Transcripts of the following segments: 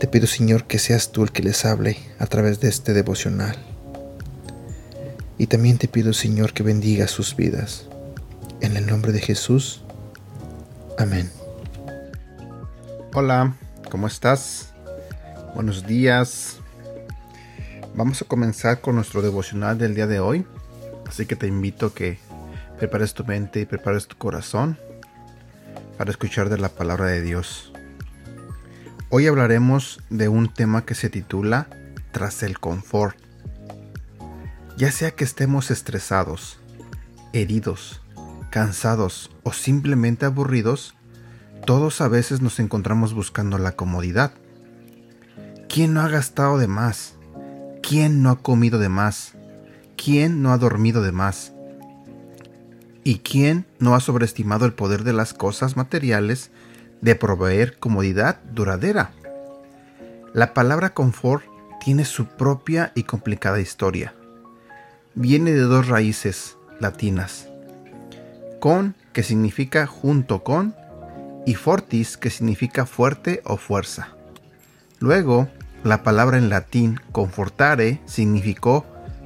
Te pido, Señor, que seas tú el que les hable a través de este devocional. Y también te pido, Señor, que bendiga sus vidas. En el nombre de Jesús. Amén. Hola. ¿Cómo estás? Buenos días. Vamos a comenzar con nuestro devocional del día de hoy. Así que te invito a que prepares tu mente y prepares tu corazón para escuchar de la palabra de Dios. Hoy hablaremos de un tema que se titula Tras el confort. Ya sea que estemos estresados, heridos, cansados o simplemente aburridos, todos a veces nos encontramos buscando la comodidad. ¿Quién no ha gastado de más? ¿Quién no ha comido de más? ¿Quién no ha dormido de más? ¿Y quién no ha sobreestimado el poder de las cosas materiales de proveer comodidad duradera? La palabra confort tiene su propia y complicada historia. Viene de dos raíces latinas. Con, que significa junto con, y fortis, que significa fuerte o fuerza. Luego, la palabra en latín confortare significó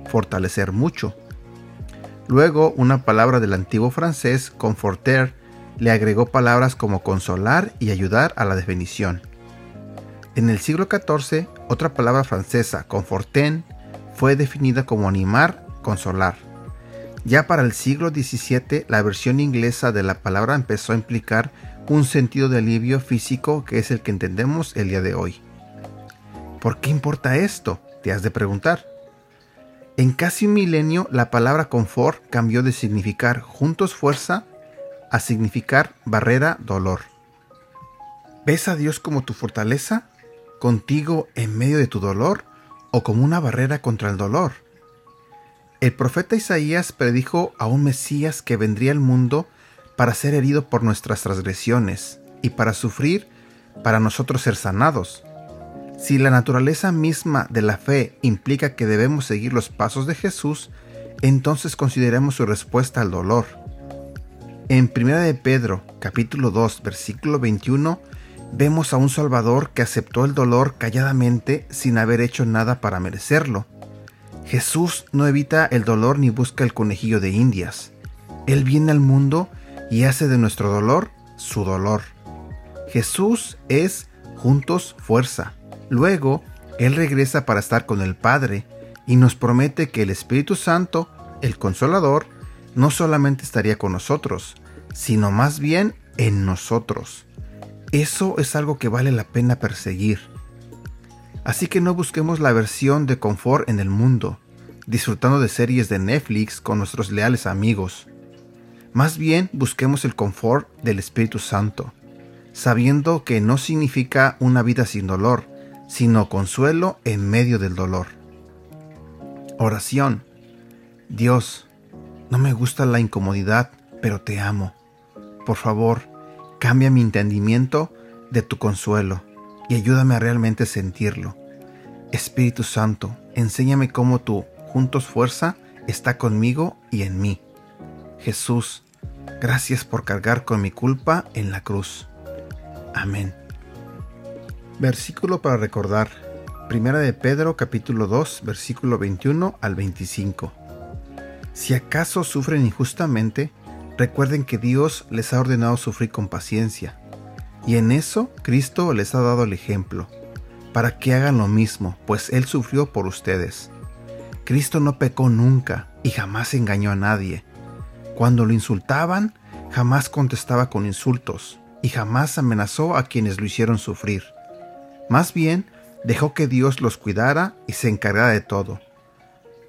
fortalecer mucho. Luego, una palabra del antiguo francés, conforter, le agregó palabras como consolar y ayudar a la definición. En el siglo XIV, otra palabra francesa, conforten, fue definida como animar, consolar. Ya para el siglo XVII, la versión inglesa de la palabra empezó a implicar un sentido de alivio físico que es el que entendemos el día de hoy. ¿Por qué importa esto? Te has de preguntar. En casi un milenio la palabra confort cambió de significar juntos fuerza a significar barrera dolor. ¿Ves a Dios como tu fortaleza? ¿Contigo en medio de tu dolor? ¿O como una barrera contra el dolor? El profeta Isaías predijo a un Mesías que vendría al mundo para ser herido por nuestras transgresiones y para sufrir para nosotros ser sanados. Si la naturaleza misma de la fe implica que debemos seguir los pasos de Jesús, entonces consideremos su respuesta al dolor. En 1 de Pedro, capítulo 2, versículo 21, vemos a un Salvador que aceptó el dolor calladamente sin haber hecho nada para merecerlo. Jesús no evita el dolor ni busca el conejillo de indias. Él viene al mundo y hace de nuestro dolor su dolor. Jesús es juntos fuerza. Luego, Él regresa para estar con el Padre y nos promete que el Espíritu Santo, el Consolador, no solamente estaría con nosotros, sino más bien en nosotros. Eso es algo que vale la pena perseguir. Así que no busquemos la versión de confort en el mundo, disfrutando de series de Netflix con nuestros leales amigos. Más bien busquemos el confort del Espíritu Santo, sabiendo que no significa una vida sin dolor, sino consuelo en medio del dolor. Oración. Dios, no me gusta la incomodidad, pero te amo. Por favor, cambia mi entendimiento de tu consuelo y ayúdame a realmente sentirlo. Espíritu Santo, enséñame cómo tu juntos fuerza está conmigo y en mí. Jesús, gracias por cargar con mi culpa en la cruz. Amén. Versículo para recordar. Primera de Pedro capítulo 2 versículo 21 al 25. Si acaso sufren injustamente, recuerden que Dios les ha ordenado sufrir con paciencia. Y en eso Cristo les ha dado el ejemplo, para que hagan lo mismo, pues Él sufrió por ustedes. Cristo no pecó nunca y jamás engañó a nadie cuando lo insultaban, jamás contestaba con insultos y jamás amenazó a quienes lo hicieron sufrir. Más bien, dejó que Dios los cuidara y se encargara de todo,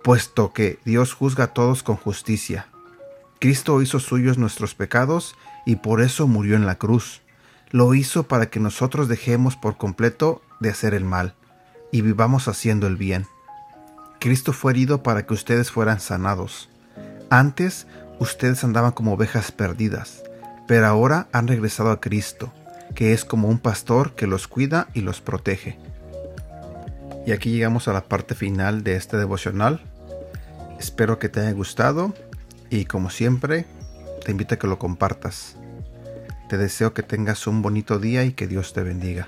puesto que Dios juzga a todos con justicia. Cristo hizo suyos nuestros pecados y por eso murió en la cruz. lo hizo para que nosotros dejemos por completo de hacer el mal y vivamos haciendo el bien. Cristo fue herido para que ustedes fueran sanados. Antes ustedes andaban como ovejas perdidas, pero ahora han regresado a Cristo, que es como un pastor que los cuida y los protege. Y aquí llegamos a la parte final de este devocional. Espero que te haya gustado y como siempre, te invito a que lo compartas. Te deseo que tengas un bonito día y que Dios te bendiga.